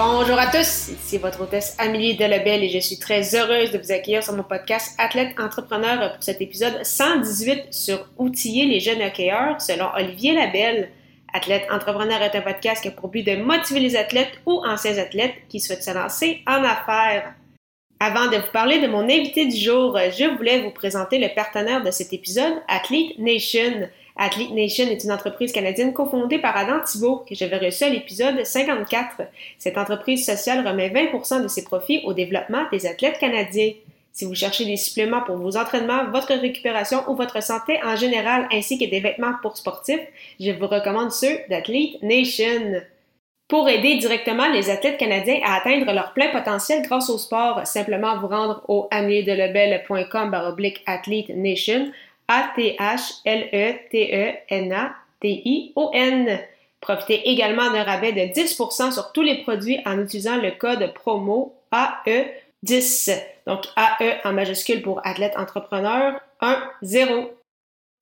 Bonjour à tous, ici votre hôtesse Amélie Delebel et je suis très heureuse de vous accueillir sur mon podcast Athlète Entrepreneur pour cet épisode 118 sur outiller les jeunes hockeyeurs selon Olivier Labelle. Athlète Entrepreneur est un podcast qui a pour but de motiver les athlètes ou anciens athlètes qui souhaitent se lancer en affaires. Avant de vous parler de mon invité du jour, je voulais vous présenter le partenaire de cet épisode, Athlete Nation. Athlete Nation est une entreprise canadienne cofondée par Adam Thibault, que j'avais reçu à l'épisode 54. Cette entreprise sociale remet 20% de ses profits au développement des athlètes canadiens. Si vous cherchez des suppléments pour vos entraînements, votre récupération ou votre santé en général, ainsi que des vêtements pour sportifs, je vous recommande ceux d'Athlete Nation. Pour aider directement les athlètes canadiens à atteindre leur plein potentiel grâce au sport, simplement vous rendre au amiedelebel.com athlete nation a-T-H-L-E-T-E-N-A-T-I-O-N. Profitez également d'un rabais de 10% sur tous les produits en utilisant le code promo AE10. Donc AE en majuscule pour athlète entrepreneur 1-0.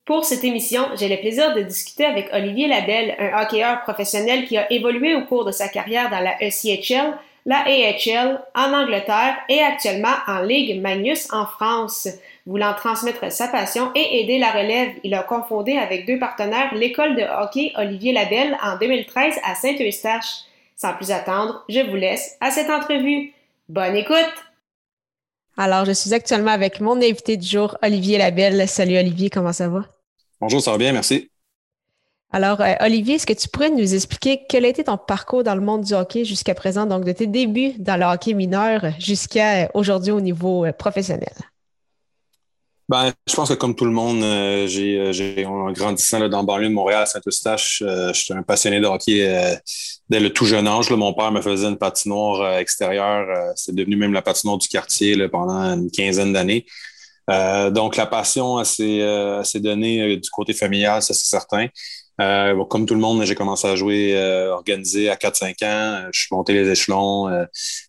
Pour cette émission, j'ai le plaisir de discuter avec Olivier Labelle, un hockeyeur professionnel qui a évolué au cours de sa carrière dans la ECHL, la AHL en Angleterre et actuellement en Ligue Magnus en France. Voulant transmettre sa passion et aider la relève, il a confondé avec deux partenaires l'école de hockey Olivier Labelle en 2013 à Saint-Eustache. Sans plus attendre, je vous laisse à cette entrevue. Bonne écoute! Alors, je suis actuellement avec mon invité du jour, Olivier Labelle. Salut Olivier, comment ça va? Bonjour, ça va bien, merci. Alors, euh, Olivier, est-ce que tu pourrais nous expliquer quel a été ton parcours dans le monde du hockey jusqu'à présent, donc de tes débuts dans le hockey mineur jusqu'à euh, aujourd'hui au niveau euh, professionnel? Ben, je pense que comme tout le monde, j'ai, en grandissant là, dans le banlieue de Montréal, à Saint-Eustache, j'étais un passionné de hockey dès le tout jeune âge. mon père me faisait une patinoire extérieure. c'est devenu même la patinoire du quartier pendant une quinzaine d'années. donc, la passion s'est, donnée du côté familial, ça c'est certain. Euh, comme tout le monde, j'ai commencé à jouer euh, organisé à 4-5 ans. Je suis monté les échelons, euh,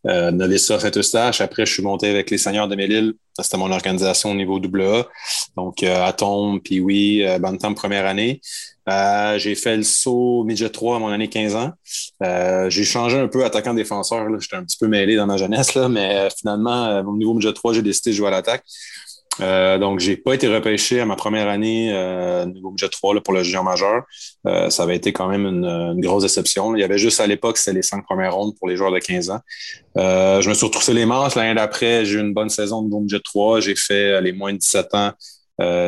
euh, novice Saint-Eustache. Après, je suis monté avec les Seigneurs de Mélile. C'était mon organisation au niveau AA. Donc, euh, Atom, puis oui, euh, Bantam première année. j'ai fait le saut midget 3 à mon année 15 ans. j'ai changé un peu attaquant défenseur. J'étais un petit peu mêlé dans ma jeunesse, là, mais finalement, au niveau midget 3, j'ai décidé de jouer à l'attaque. Euh, donc, j'ai pas été repêché à ma première année euh, niveau budget 3 là, pour le junior majeur. Euh, ça avait été quand même une, grosse déception. Il y avait juste à l'époque, c'était les cinq premières rondes pour les joueurs de 15 ans. Euh, je me suis retroussé les manches. L'année d'après, j'ai eu une bonne saison de niveau budget 3. J'ai fait les moins de 17 ans.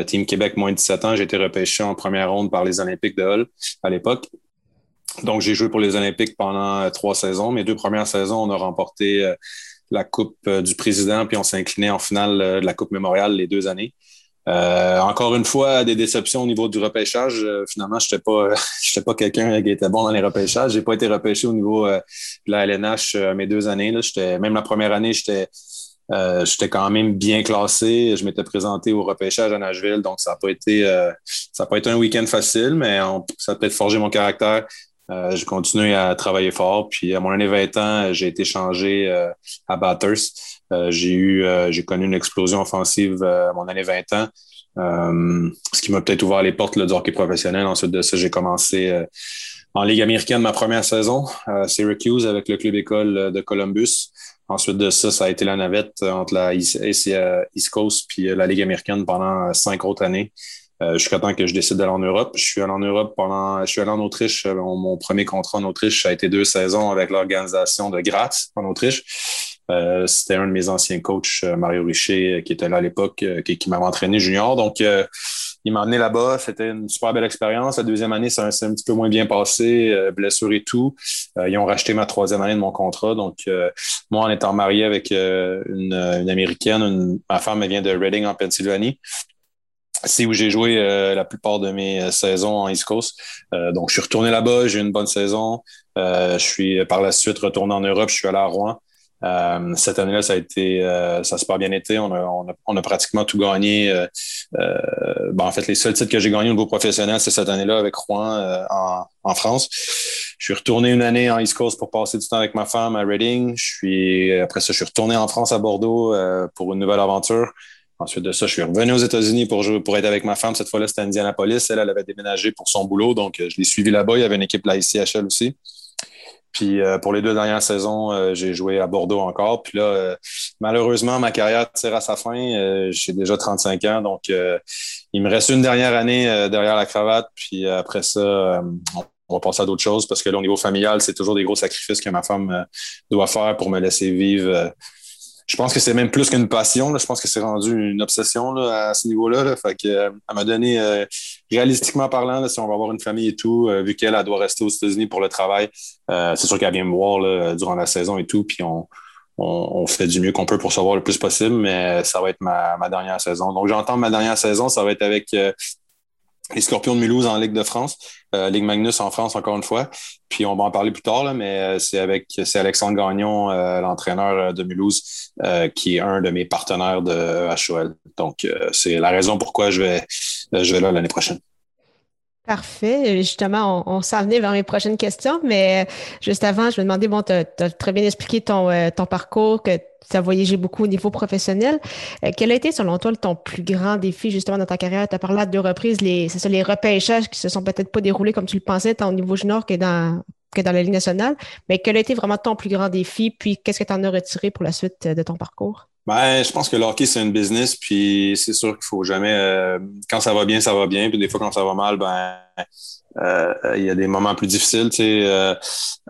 Team Québec moins de 17 ans. J'ai été repêché en première ronde par les Olympiques de Hull à l'époque. Donc, j'ai joué pour les Olympiques pendant trois saisons. Mes deux premières saisons, on a remporté la Coupe euh, du Président, puis on s'est incliné en finale euh, de la Coupe mémoriale les deux années. Euh, encore une fois, des déceptions au niveau du repêchage. finalement, je n'étais pas, pas quelqu'un qui était bon dans les repêchages. J'ai pas été repêché au niveau de la LNH mes deux années. Là. Même la première année, j'étais quand même bien classé. Je m'étais présenté au repêchage à Nashville, donc ça n'a pas été ça pas été un week-end facile, mais ça a peut-être forgé mon caractère. Euh, j'ai continué à travailler fort. Puis à mon année 20 ans, j'ai été changé euh, à Bathurst. Euh, j'ai eu, j'ai connu une explosion offensive à mon année 20 ans. ce qui m'a peut-être ouvert les portes là, du hockey professionnel. Ensuite de ça, j'ai commencé en Ligue américaine ma première saison à Syracuse avec le club école de Columbus. Ensuite de ça, ça a été la navette entre la East Coast puis la Ligue américaine pendant cinq autres années. Euh, jusqu'à temps que je décide d'aller en Europe. Je suis allé en Europe pendant. Je suis allé en Autriche. Euh, mon, premier contrat en Autriche, ça a été deux saisons avec l'organisation de Graz en Autriche. Euh, c'était un de mes anciens coachs, euh, Mario Richer, qui était là à l'époque, qui, m'avait entraîné junior. Donc, il m'a amené là-bas. C'était une super belle expérience. La deuxième année, ça s'est un petit peu moins bien passé, blessure et tout. ils ont racheté ma troisième année de mon contrat. Donc, moi, en étant marié avec une, une, Américaine, ma femme, vient de Reading, en Pennsylvanie. C'est où j'ai joué la plupart de mes saisons en East Coast. donc, je suis retourné là-bas, j'ai eu une bonne saison. je suis par la suite retourné en Europe, je suis allé à Rouen. Euh, cette année-là, ça a été, euh, ça s'est pas bien été. On a, on a, on a pratiquement tout gagné. Euh, euh en fait, les seuls titres que j'ai gagnés au niveau professionnel, c'est cette année-là avec Rouen euh, en, en, France. Je suis retourné une année en East Coast pour passer du temps avec ma femme à Reading. Je suis, après ça, je suis retourné en France à Bordeaux pour une nouvelle aventure. Ensuite de ça, je suis revenu aux États-Unis pour pour être avec ma femme. Cette fois-là, c'était Indianapolis. Elle, elle avait déménagé pour son boulot, donc je l'ai suivi là-bas. Il y avait une équipe à Shell aussi. Puis euh, pour les deux dernières saisons, euh, j'ai joué à Bordeaux encore. Puis là, euh, malheureusement, ma carrière tire à sa fin. j'ai déjà 35 ans, donc il me reste une dernière année derrière la cravate. Puis après ça, on va passer à d'autres choses parce que là, au niveau familial, c'est toujours des gros sacrifices que ma femme doit faire pour me laisser vivre je pense que c'est même plus qu'une passion. Je pense que c'est rendu une obsession à ce niveau-là. Fait que, euh, elle m'a donné, euh, réalistiquement parlant, si on va avoir une famille et tout, euh, vu qu'elle doit rester aux États-Unis pour le travail, c'est sûr qu'elle vient me voir durant la saison et tout. Puis on, on, fait du mieux qu'on peut pour savoir le plus possible, mais ça va être ma, ma dernière saison. Donc, j'entends ma dernière saison, ça va être avec les Scorpions de Mulhouse en Ligue de France, euh, Ligue Magnus en France encore une fois. Puis on va en parler plus tard, là, mais euh, c'est avec c'est Alexandre Gagnon, euh, l'entraîneur de Mulhouse, qui est un de mes partenaires de HOL. Donc c'est la raison pourquoi je vais je vais là l'année prochaine. Parfait. Justement, on, s'en venait vers mes prochaines questions, mais juste avant, je me demandais, bon, tu as, très bien expliqué ton, ton parcours, que tu as voyagé beaucoup au niveau professionnel. Euh, quel a été, selon toi, ton plus grand défi justement dans ta carrière? Tu as parlé à deux reprises, les, ça, les repêchages qui se sont peut-être pas déroulés comme tu le pensais, tant au niveau junior que dans, que dans la Ligue nationale. Mais quel a été vraiment ton plus grand défi? Puis qu'est-ce que tu en as retiré pour la suite de ton parcours? Ben, je pense que le hockey, c'est un business, puis c'est sûr qu'il faut jamais. Euh, quand ça va bien, ça va bien, puis des fois, quand ça va mal, ben il y a des moments plus difficiles. Euh,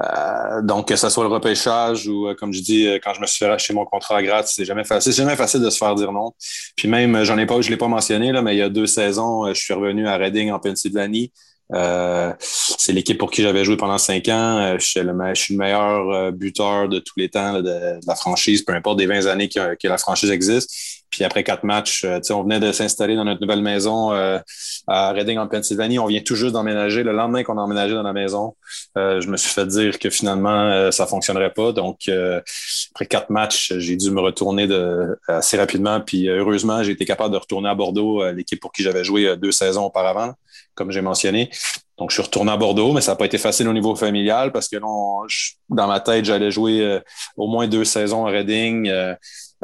euh, donc, que ce soit le repêchage ou, comme je dis, quand je me suis fait acheter mon contrat à gratte, c'est jamais facile. C'est jamais facile de se faire dire non. Puis même, j'en ai pas, je l'ai pas mentionné, là, mais il y a deux saisons, je suis revenu à Reading en Pennsylvanie. Euh, c'est l'équipe pour qui j'avais joué pendant cinq ans. je, suis le, meilleur buteur de tous les temps de, la franchise, peu importe des 20 années que la franchise existe. Puis après quatre matchs, euh, on venait de s'installer dans notre nouvelle maison euh, à Reading en Pennsylvanie. On vient tout juste d'emménager. Le lendemain qu'on a emménagé dans la maison, euh, je me suis fait dire que finalement, ça fonctionnerait pas. Donc, après quatre matchs, j'ai dû me retourner de, assez rapidement. Puis heureusement, j'ai été capable de retourner à Bordeaux, l'équipe pour qui j'avais joué deux saisons auparavant, comme j'ai mentionné. Donc, je suis retourné à Bordeaux, mais ça n'a pas été facile au niveau familial parce que dans ma tête, j'allais jouer au moins deux saisons à Reading.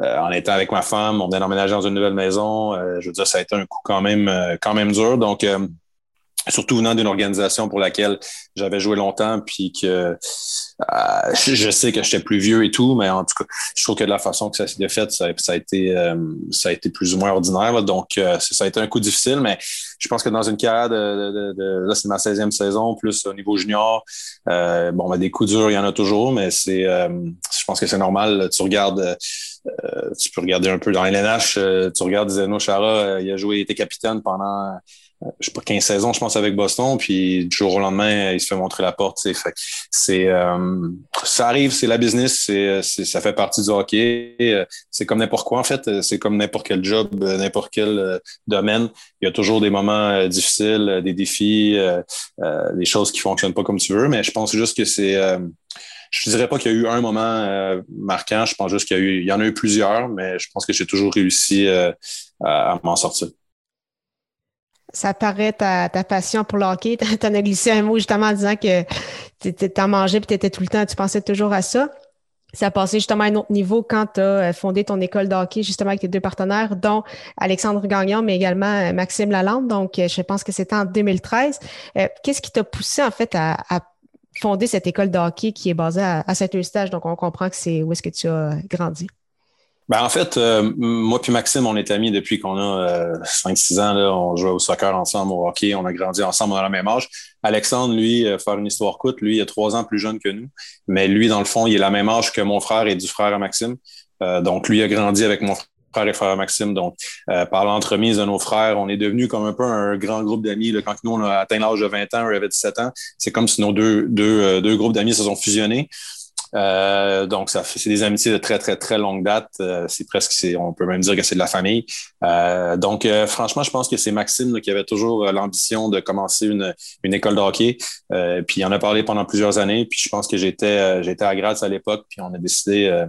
Euh, en étant avec ma femme, on venait d'emménager dans une nouvelle maison. Euh, je veux dire, ça a été un coup quand même, euh, quand même dur. Donc, surtout venant d'une organisation pour laquelle j'avais joué longtemps, puis que je sais que j'étais plus vieux et tout, mais en tout cas, je trouve que de la façon que ça s'est fait, ça, a été ça a été plus ou moins ordinaire. Donc, ça a été un coup difficile, mais je pense que dans une carrière de, de, là, c'est ma 16e saison, plus au niveau junior, bon, ben, des coups durs, il y en a toujours, mais c'est je pense que c'est normal. Tu regardes euh, tu peux regarder un peu dans LNH, euh, tu regardes Zeno Chara, euh, il a joué, il était capitaine pendant je sais pas 15 saisons je pense avec Boston puis du jour au lendemain il se fait montrer la porte c'est c'est ça arrive c'est la business c'est ça fait partie du hockey c'est comme n'importe quoi en fait c'est comme n'importe quel job n'importe quel domaine il y a toujours des moments difficiles des défis des choses qui fonctionnent pas comme tu veux mais je pense juste que c'est je dirais pas qu'il y a eu un moment euh, marquant. Je pense juste qu'il y, a eu, y en a eu plusieurs, mais je pense que j'ai toujours réussi euh, à, m'en sortir. Ça paraît ta, passion pour le hockey. Tu en as glissé un mot justement en disant que tu en mangeais et tu étais tout le temps, tu pensais toujours à ça. Ça a passé justement à un autre niveau quand tu as euh, fondé ton école de hockey justement avec tes deux partenaires, dont Alexandre Gagnon, mais également Maxime Lalande. Donc, je pense que c'était en 2013. Qu'est-ce qui t'a poussé en fait à fondé cette école de hockey qui est basée à, Saint-Eustache? Donc, on comprend que c'est où est-ce que tu as grandi. Ben, en fait, euh, moi puis Maxime, on est amis depuis qu'on a 5-6 euh, ans. Là, on joue au soccer ensemble, au hockey. On a grandi ensemble à la même âge. Alexandre, lui, euh, faire une histoire courte, lui, il est trois ans plus jeune que nous. Mais lui, dans le fond, il est la même âge que mon frère et du frère à Maxime. donc, lui a grandi avec mon frère et frère Maxime. Donc, euh, par l'entremise de nos frères, on est devenu comme un peu un grand groupe d'amis. Quand nous, on a atteint l'âge de 20 ans, on avait 17 ans, c'est comme si nos deux, deux, euh, deux groupes d'amis se sont fusionnés. Euh, donc, ça c'est des amitiés de très, très, très longue date. Euh, c'est presque, on peut même dire que c'est de la famille. Euh, donc, franchement, je pense que c'est Maxime qui avait toujours l'ambition de commencer une, une école de hockey. puis, il en a parlé pendant plusieurs années. Puis, je pense que j'étais, j'étais à Graz à l'époque. Puis, on a décidé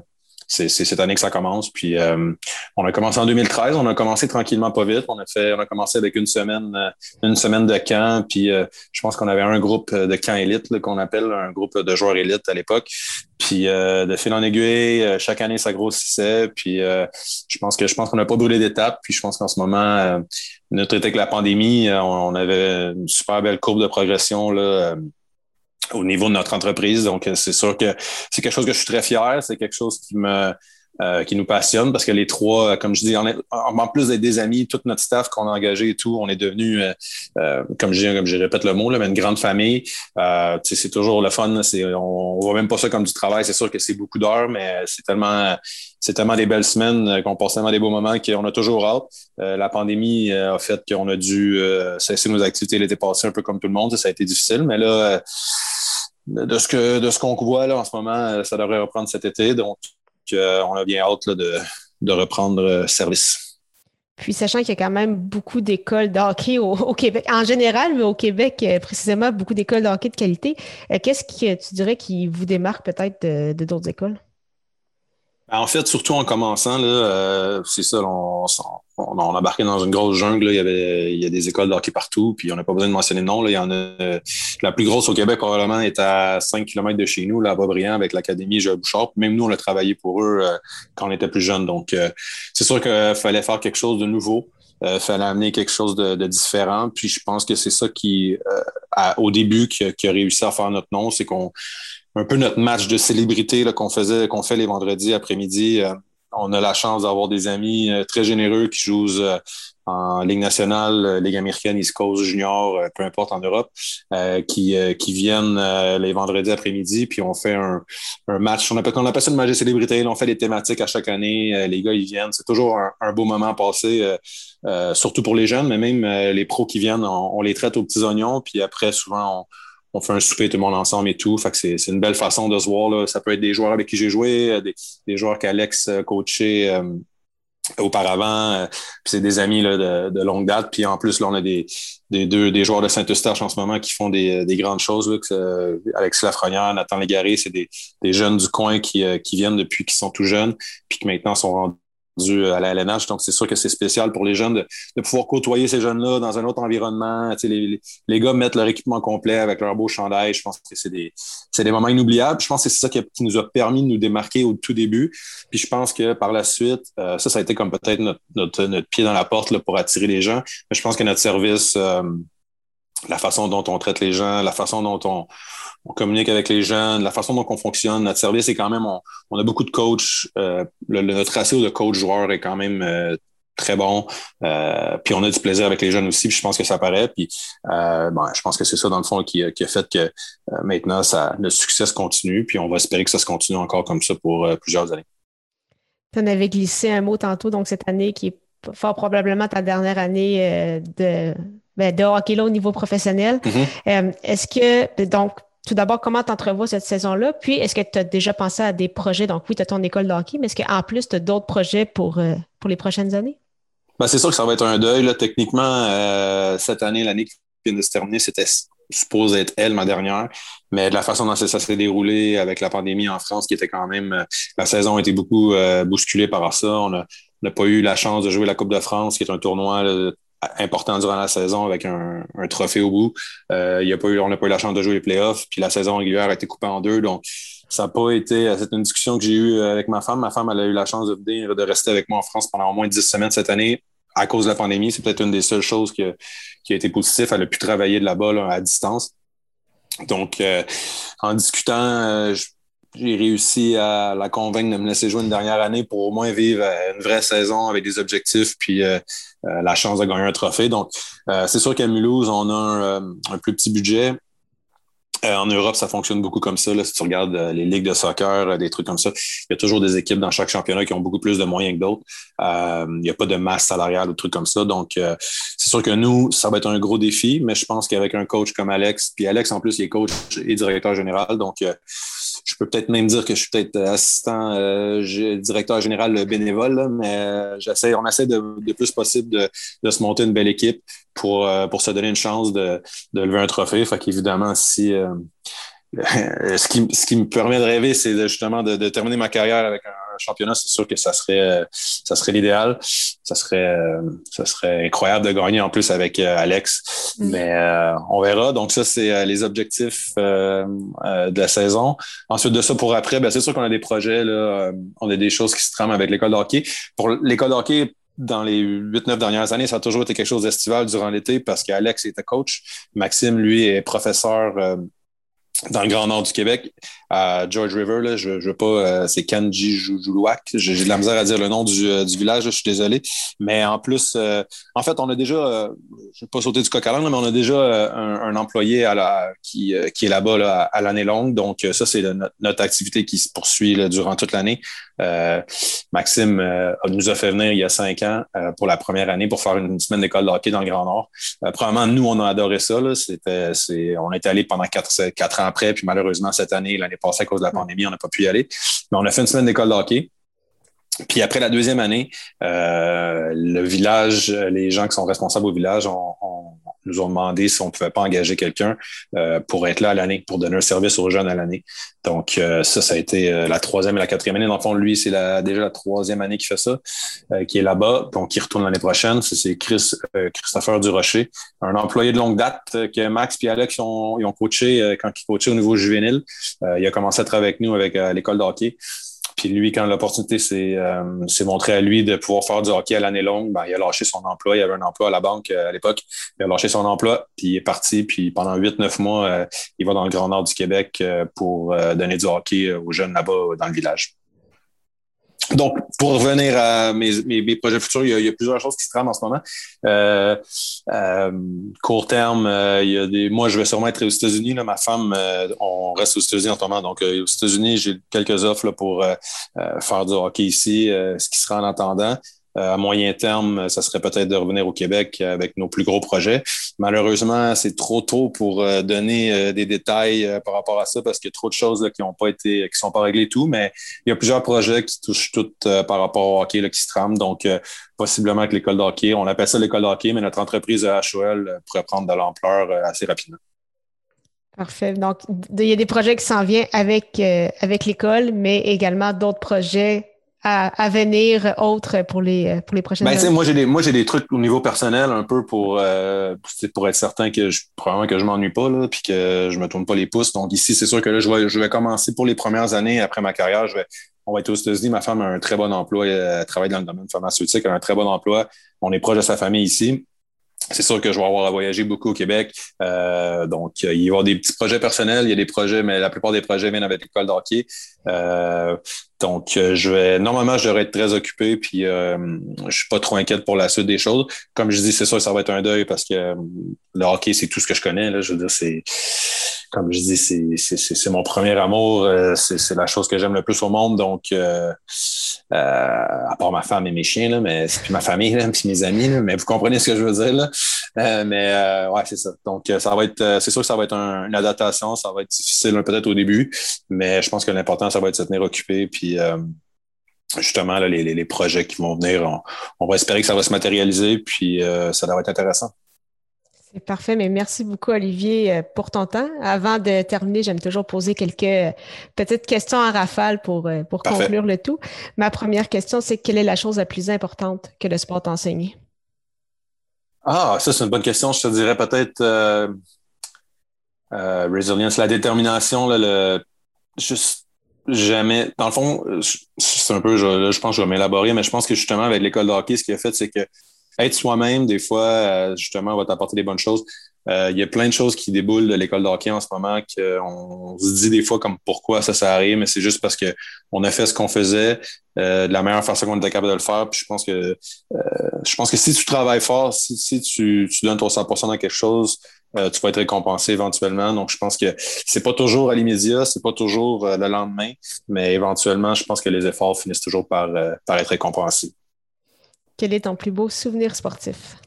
c'est cette année que ça commence. Puis euh, on a commencé en 2013. On a commencé tranquillement, pas vite. On a fait, on a commencé avec une semaine, euh, une semaine de camp. Puis euh, je pense qu'on avait un groupe de camp élite qu'on appelle un groupe de joueurs élites à l'époque. Puis de fil en aiguille, chaque année ça grossissait. Puis je pense que je pense qu'on n'a pas brûlé d'étapes. Puis je pense qu'en ce moment, notre été avec la pandémie, on, avait une super belle courbe de progression là au niveau de notre entreprise. Donc, c'est sûr que c'est quelque chose que je suis très fier. C'est quelque chose qui me euh, qui nous passionne parce que les trois, comme je dis, en, en plus d'être des amis, tout notre staff qu'on a engagé et tout, on est devenu, euh, euh, comme je comme je répète le mot, là, mais une grande famille. c'est toujours le fun. C'est, on, on voit même pas ça comme du travail. C'est sûr que c'est beaucoup d'heures, mais c'est tellement, c'est tellement des belles semaines qu'on passe tellement des beaux moments qu'on a toujours hâte. la pandémie a fait qu'on a dû cesser nos activités l'été passé, un peu comme tout le monde. Ça a été difficile, mais là de ce que qu'on voit là en ce moment, ça devrait reprendre cet été. Donc, on a bien hâte de, reprendre euh, service. Puis, sachant qu'il y a quand même beaucoup d'écoles de hockey au, Québec, en général, mais au Québec, euh, précisément, beaucoup d'écoles de hockey de qualité, euh, qu'est-ce que tu dirais qui vous démarque peut-être de d'autres écoles? Ben, en fait, surtout en commençant, là, euh, c'est ça, on, on, on, embarqué dans une grosse jungle. il, y avait, il y a des écoles de partout, puis on n'a pas besoin de mentionner le nom. Là, il y en a, la plus grosse au Québec, probablement, est à 5 km de chez nous, là, à Boisbriand, avec l'Académie Joël Bouchard. Même nous, on a travaillé pour eux euh, quand on était plus jeunes. Donc, euh, c'est sûr qu'il fallait faire quelque chose de nouveau. Il fallait amener quelque chose de, de, différent. Puis je pense que c'est ça qui, au début, qui, qui, a réussi à faire notre nom, c'est qu'on un peu notre match de célébrité qu'on faisait, qu'on fait les vendredis après-midi. Euh, on a la chance d'avoir des amis euh, très généreux qui jouent euh, en Ligue nationale, Ligue américaine, East Coast, Junior, peu importe en Europe, qui, qui viennent les vendredis après-midi, puis on fait un, match. On appelle, on appelle ça une match de célébrité. on fait des thématiques à chaque année. les gars, ils viennent. C'est toujours un, beau moment passé, surtout pour les jeunes, mais même les pros qui viennent, on, on, les traite aux petits oignons, puis après, souvent, on on fait un souper tout le monde ensemble et tout. Fait que c'est, une belle façon de se voir. Là. Ça peut être des joueurs avec qui j'ai joué, euh, des, joueurs qu'Alex euh, coachait euh, auparavant. c'est des amis de, longue date. Puis en plus, là, on a des, deux des joueurs de Saint-Eustache en ce moment qui font des, grandes choses. Là, Alex Lafrenière, Nathan Légaré, c'est des, jeunes du coin qui, qui viennent depuis qu'ils sont tout jeunes, puis qui maintenant sont rendus à la LNH. Donc, c'est sûr que c'est spécial pour les jeunes de, pouvoir côtoyer ces jeunes-là dans un autre environnement. les, les, gars mettent leur équipement complet avec leur beau chandail. Je pense que c'est des, des moments inoubliables. Je pense que c'est ça qui, nous a permis de nous démarquer au tout début. Puis je pense que par la suite, euh, ça, ça a été comme peut-être notre, notre, pied dans la porte là, pour attirer les gens. Mais je pense que notre service, euh, la façon dont on traite les gens, la façon dont on, communique avec les jeunes, la façon dont on fonctionne, notre service est quand même, on, a beaucoup de coachs, euh, le, notre ratio de coach-joueur est quand même euh, très bon. Euh, puis on a du plaisir avec les jeunes aussi, puis je pense que ça paraît. Puis bon, je pense que c'est ça, dans le fond, qui, qui a fait que maintenant, ça, le succès se continue, puis on va espérer que ça se continue encore comme ça pour plusieurs années. Tu en avais glissé un mot tantôt, donc cette année qui est fort probablement ta dernière année de, ben, de hockey là au niveau professionnel. Mm-hmm. Est-ce que, donc, tout d'abord, comment tu entrevois cette saison-là? Puis, est-ce que tu as déjà pensé à des projets? Donc, oui, tu as ton école de hockey, mais est-ce qu'en plus, tu as d'autres projets pour, euh, pour les prochaines années? Ben, c'est sûr que ça va être un deuil. Là. Techniquement, euh, cette année, l'année qui vient de se terminer, c'était supposé être elle, ma dernière. Mais de la façon dont ça, s'est déroulé avec la pandémie en France, qui était quand même. Euh, la saison a été beaucoup bousculée par ça. On n'a pas eu la chance de jouer la Coupe de France, qui est un tournoi important durant la saison avec un, trophée au bout. Euh, il a pas eu, on n'a pas eu la chance de jouer les playoffs, puis la saison régulière a été coupée en deux. Donc, ça n'a pas été. C'est une discussion que j'ai eue avec ma femme. Ma femme, elle a eu la chance de venir, de rester avec moi en France pendant au moins dix semaines cette année à cause de la pandémie. C'est peut-être une des seules choses qui a, qui a été positive. Elle a pu travailler de là-bas à distance. Donc, euh, en discutant, euh, j'ai réussi à la convaincre de me laisser jouer une dernière année pour au moins vivre une vraie saison avec des objectifs puis euh, la chance de gagner un trophée. Donc, euh, c'est sûr qu'à Mulhouse, on a un, euh, un plus petit budget. en Europe, ça fonctionne beaucoup comme ça. Là. Si tu regardes les ligues de soccer, des trucs comme ça, il y a toujours des équipes dans chaque championnat qui ont beaucoup plus de moyens que d'autres. il n'y a pas de masse salariale ou trucs comme ça. Donc, c'est sûr que nous, ça va être un gros défi, mais je pense qu'avec un coach comme Alex, puis Alex, en plus, il est coach et directeur général. Donc, je peux peut-être même dire que je suis peut-être assistant directeur général bénévole, mais j'essaie, on essaie de, plus possible de, se monter une belle équipe pour, pour se donner une chance de, de lever un trophée. Fait qu'évidemment, si ce, qui, ce qui me permet de rêver, c'est justement de, de, terminer ma carrière avec un, championnat. C'est sûr que ça serait, ça serait l'idéal. Ça serait, ça serait incroyable de gagner en plus avec euh, Alex. Mm. Mais euh, on verra. Donc ça, c'est euh, les objectifs de la saison. Ensuite de ça, pour après, ben, c'est sûr qu'on a des projets. Là, on a des choses qui se trament avec l'école de hockey. Pour l'école de hockey, dans les 8-9 dernières années, ça a toujours été quelque chose d'estival durant l'été parce qu'Alex était coach. Maxime, lui, est professeur dans le Grand Nord du Québec, à George River, là, je, je veux pas, euh, c'est Kanji Joulouak. J'ai de la misère à dire le nom du, euh, du village, je suis désolé. Mais en plus, euh, en fait, on a déjà, je vais pas sauter du coq à mais on a déjà un, un, employé à la, qui, qui est là-bas là, à, l'année longue. Donc, ça, c'est notre, activité qui se poursuit là, durant toute l'année. Maxime nous a fait venir il y a cinq ans pour la première année pour faire une semaine d'école de hockey dans le Grand Nord. probablement, nous, on a adoré ça. C'était, c'est, on est allé pendant quatre, quatre ans après, puis malheureusement, cette année, l'année passée, à cause de la pandémie, on n'a pas pu y aller. Mais on a fait une semaine d'école de hockey. Puis après la deuxième année, euh, le village, les gens qui sont responsables au village ont, nous ont demandé si on ne pouvait pas engager quelqu'un euh, pour être là à l'année, pour donner un service aux jeunes à l'année. Donc, euh, ça, ça a été euh, la troisième et la quatrième année. Dans le fond, lui, c'est déjà la troisième année qu'il fait ça, qui est là-bas, donc qui retourne l'année prochaine. C'est Chris, Christopher Durocher, un employé de longue date que Max et Alex ont, ont coaché quand ils coachaient au niveau juvénile. il a commencé à travailler avec nous avec l'école de hockey. Puis lui, quand l'opportunité s'est euh, montrée à lui de pouvoir faire du hockey à l'année longue, ben, il a lâché son emploi. Il avait un emploi à la banque euh, à l'époque. Il a lâché son emploi, puis il est parti. Puis pendant 8-9 mois, euh, il va dans le Grand Nord du Québec pour donner du hockey aux jeunes là-bas dans le village. Donc, pour revenir à mes, mes, projets futurs, il y, a, plusieurs choses qui se trament en ce moment. Euh, euh, court terme, euh, il y a des. Moi, je vais sûrement être aux États-Unis. Ma femme, on reste aux États-Unis en ce moment. Donc, aux États-Unis, j'ai quelques offres pour faire du hockey ici, ce qui sera en attendant. Euh, à moyen terme, ça serait peut-être de revenir au Québec avec nos plus gros projets. Malheureusement, c'est trop tôt pour euh, donner euh, des détails par rapport à ça parce qu'il y a trop de choses qui n'ont pas été, qui sont pas réglées tout, mais il y a plusieurs projets qui touchent toutes par rapport au hockey qui se trament. Donc, possiblement avec l'école de hockey. On appelle ça l'école de hockey, mais notre entreprise HOL pourrait prendre de l'ampleur assez rapidement. Parfait. Donc, il y a des projets qui s'en viennent avec, avec l'école, mais également d'autres projets à, venir autres pour les, pour les prochaines ben, années? Moi, j'ai des, moi, j'ai des trucs au niveau personnel un peu pour, euh, pour être certain que je, probablement que je m'ennuie pas, là, puis que je me tourne pas les pouces. Donc, ici, c'est sûr que là, je vais, je vais commencer pour les premières années après ma carrière. Je vais, on va être aux États-Unis. Ma femme a un très bon emploi. Elle travaille dans le domaine pharmaceutique. Elle a un très bon emploi. On est proche de sa famille ici c'est sûr que je vais avoir à voyager beaucoup au Québec. Euh, donc, il va y avoir des petits projets personnels, il y a des projets, mais la plupart des projets viennent avec l'école d'hockey. Euh, donc, je vais normalement, je devrais être très occupé, puis euh, je suis pas trop inquiète pour la suite des choses. Comme je dis, c'est sûr, ça va être un deuil parce que le hockey, c'est tout ce que je connais. Là. Je veux dire, c'est comme je dis, c'est mon premier amour. Euh, c'est la chose que j'aime le plus au monde. Donc, euh, euh, à part ma femme et mes chiens, là, mais puis ma famille, là, puis mes amis, là, mais vous comprenez ce que je veux dire. Là. mais ouais, c'est ça. Donc, ça va être, c'est sûr que ça va être une adaptation. Ça va être difficile peut-être au début, mais je pense que l'important, ça va être de se tenir occupé. Puis justement, là, les, les, projets qui vont venir, on, on, va espérer que ça va se matérialiser, puis ça va être intéressant. C'est parfait, mais merci beaucoup, Olivier, euh, pour ton temps. Avant de terminer, j'aime toujours poser quelques euh, petites questions en rafale pour, euh, pour conclure le tout. Ma première question, c'est quelle est la chose la plus importante que le sport t'a enseigné? Ah, ça, c'est une bonne question. Je te dirais peut-être euh, résilience, la détermination, le, juste jamais. Dans le fond, c'est un peu, je, je pense que je vais m'élaborer, mais je pense que justement, avec l'école de hockey, ce qui a fait, c'est que être soi-même, des fois, euh, justement, va t'apporter des bonnes choses. Euh, il y a plein de choses qui déboulent de l'école de hockey en ce moment qu'on se dit des fois comme pourquoi ça, ça arrive, mais c'est juste parce que on a fait ce qu'on faisait euh, de la meilleure façon qu'on était capable de le faire. Puis je pense que je pense que si tu travailles fort, si, si tu, tu donnes ton 100% dans quelque chose, tu vas être récompensé éventuellement. Donc, je pense que c'est pas toujours à l'immédiat, c'est pas toujours le lendemain, mais éventuellement, je pense que les efforts finissent toujours par, par être récompensés. Quel est ton plus beau souvenir sportif?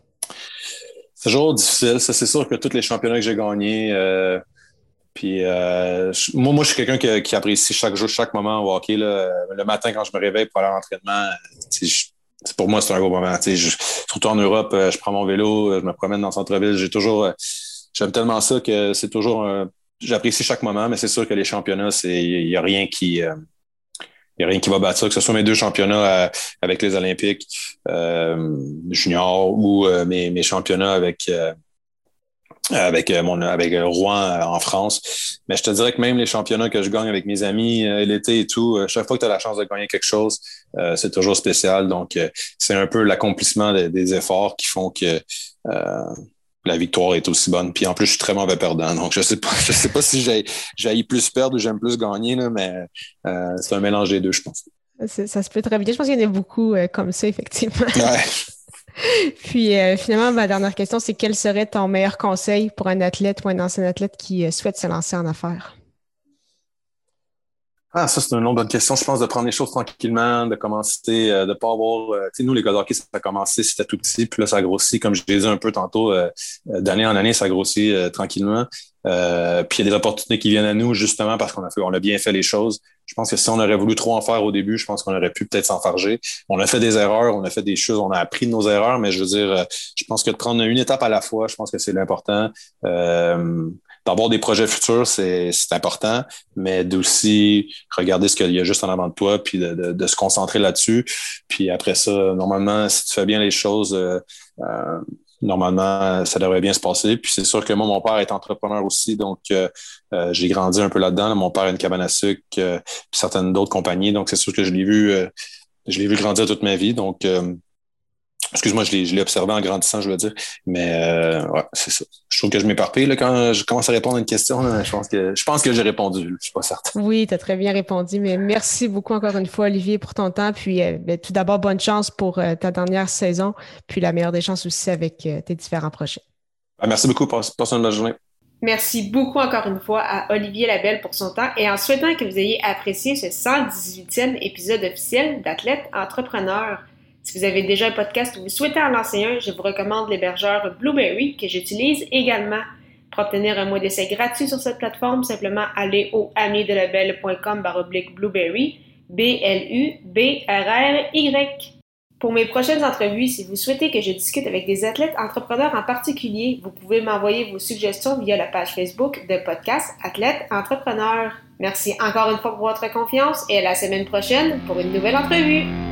C'est toujours difficile. Ça, c'est sûr que tous les championnats que j'ai gagnés, euh, Puis moi, moi, je suis quelqu'un qui, apprécie chaque jour, chaque moment au hockey. Le matin, quand je me réveille pour aller à l'entraînement, pour moi, c'est un beau moment. surtout en Europe, je prends mon vélo, je me promène dans le centre-ville. J'ai toujours. J'aime tellement ça que c'est toujours. J'apprécie chaque moment, mais c'est sûr que les championnats, il n'y a rien qui. Il n'y a rien qui va battre que ce soit mes deux championnats euh, avec les Olympiques euh, juniors ou euh, mes, championnats avec, avec, mon, avec Rouen en France. Mais je te dirais que même les championnats que je gagne avec mes amis l'été et tout, chaque fois que tu as la chance de gagner quelque chose, c'est toujours spécial. Donc, c'est un peu l'accomplissement des, efforts qui font que la victoire est aussi bonne. Puis en plus, je suis très mauvais perdant. Donc, je sais pas, je sais pas si j'ai plus perdre ou j'aime plus gagner, là, mais euh, c'est un mélange des deux, je pense. Ça se peut très bien. Je pense qu'il y en a beaucoup euh, comme ça, effectivement. Puis euh, finalement, ma dernière question, c'est quel serait ton meilleur conseil pour un athlète ou un ancien athlète qui souhaite se lancer en affaires? Ah, ça, c'est une autre bonne question. Je pense de prendre les choses tranquillement, de commencer, euh, de pas avoir. Euh, tu sais, nous, les gars d'hockey, ça a commencé, c'était tout petit, puis là, ça grossit. Comme je l'ai dit un peu tantôt, euh, d'année en année, ça grossit tranquillement. puis il y a des opportunités qui viennent à nous, justement, parce qu'on a fait, on a bien fait les choses. Je pense que si on aurait voulu trop en faire au début, je pense qu'on aurait pu peut-être s'enfarger. On a fait des erreurs, on a fait des choses, on a appris de nos erreurs, mais je veux dire, je pense que de prendre une étape à la fois, je pense que c'est l'important d'avoir des projets futurs, c'est important, mais d'aussi regarder ce qu'il y a juste en avant de toi, puis de, se concentrer là-dessus. Puis après ça, normalement, si tu fais bien les choses, euh, euh, normalement, ça devrait bien se passer. Puis c'est sûr que moi, mon père est entrepreneur aussi, donc euh, j'ai grandi un peu là-dedans. Mon père a une cabane à sucre, puis certaines d'autres compagnies, donc c'est sûr que je l'ai vu, je l'ai vu grandir toute ma vie. Donc Excuse-moi, je l'ai observé en grandissant, je veux dire. Mais euh, ouais, c'est ça. Je trouve que je m'éparpille quand je commence à répondre à une question. je pense que je pense que j'ai répondu. Je suis pas certain. Oui, tu as très bien répondu. Mais merci beaucoup encore une fois, Olivier, pour ton temps. Puis euh, ben, tout d'abord, bonne chance pour euh, ta dernière saison. Puis la meilleure des chances aussi avec tes différents projets. Ah, merci beaucoup. Passe, une bonne journée. Merci beaucoup encore une fois à Olivier Labelle pour son temps et en souhaitant que vous ayez apprécié ce 118e épisode officiel d'Athlète Entrepreneur. Si vous avez déjà un podcast ou vous souhaitez en lancer un, je vous recommande l'hébergeur Blueberry que j'utilise également. Pour obtenir un mois d'essai gratuit sur cette plateforme, simplement allez au amidelabel.com baroblique Blueberry, B-L-U-B-R-R-Y. Pour mes prochaines entrevues, si vous souhaitez que je discute avec des athlètes entrepreneurs en particulier, vous pouvez m'envoyer vos suggestions via la page Facebook de podcast Athlètes Entrepreneurs. Merci encore une fois pour votre confiance et à la semaine prochaine pour une nouvelle entrevue.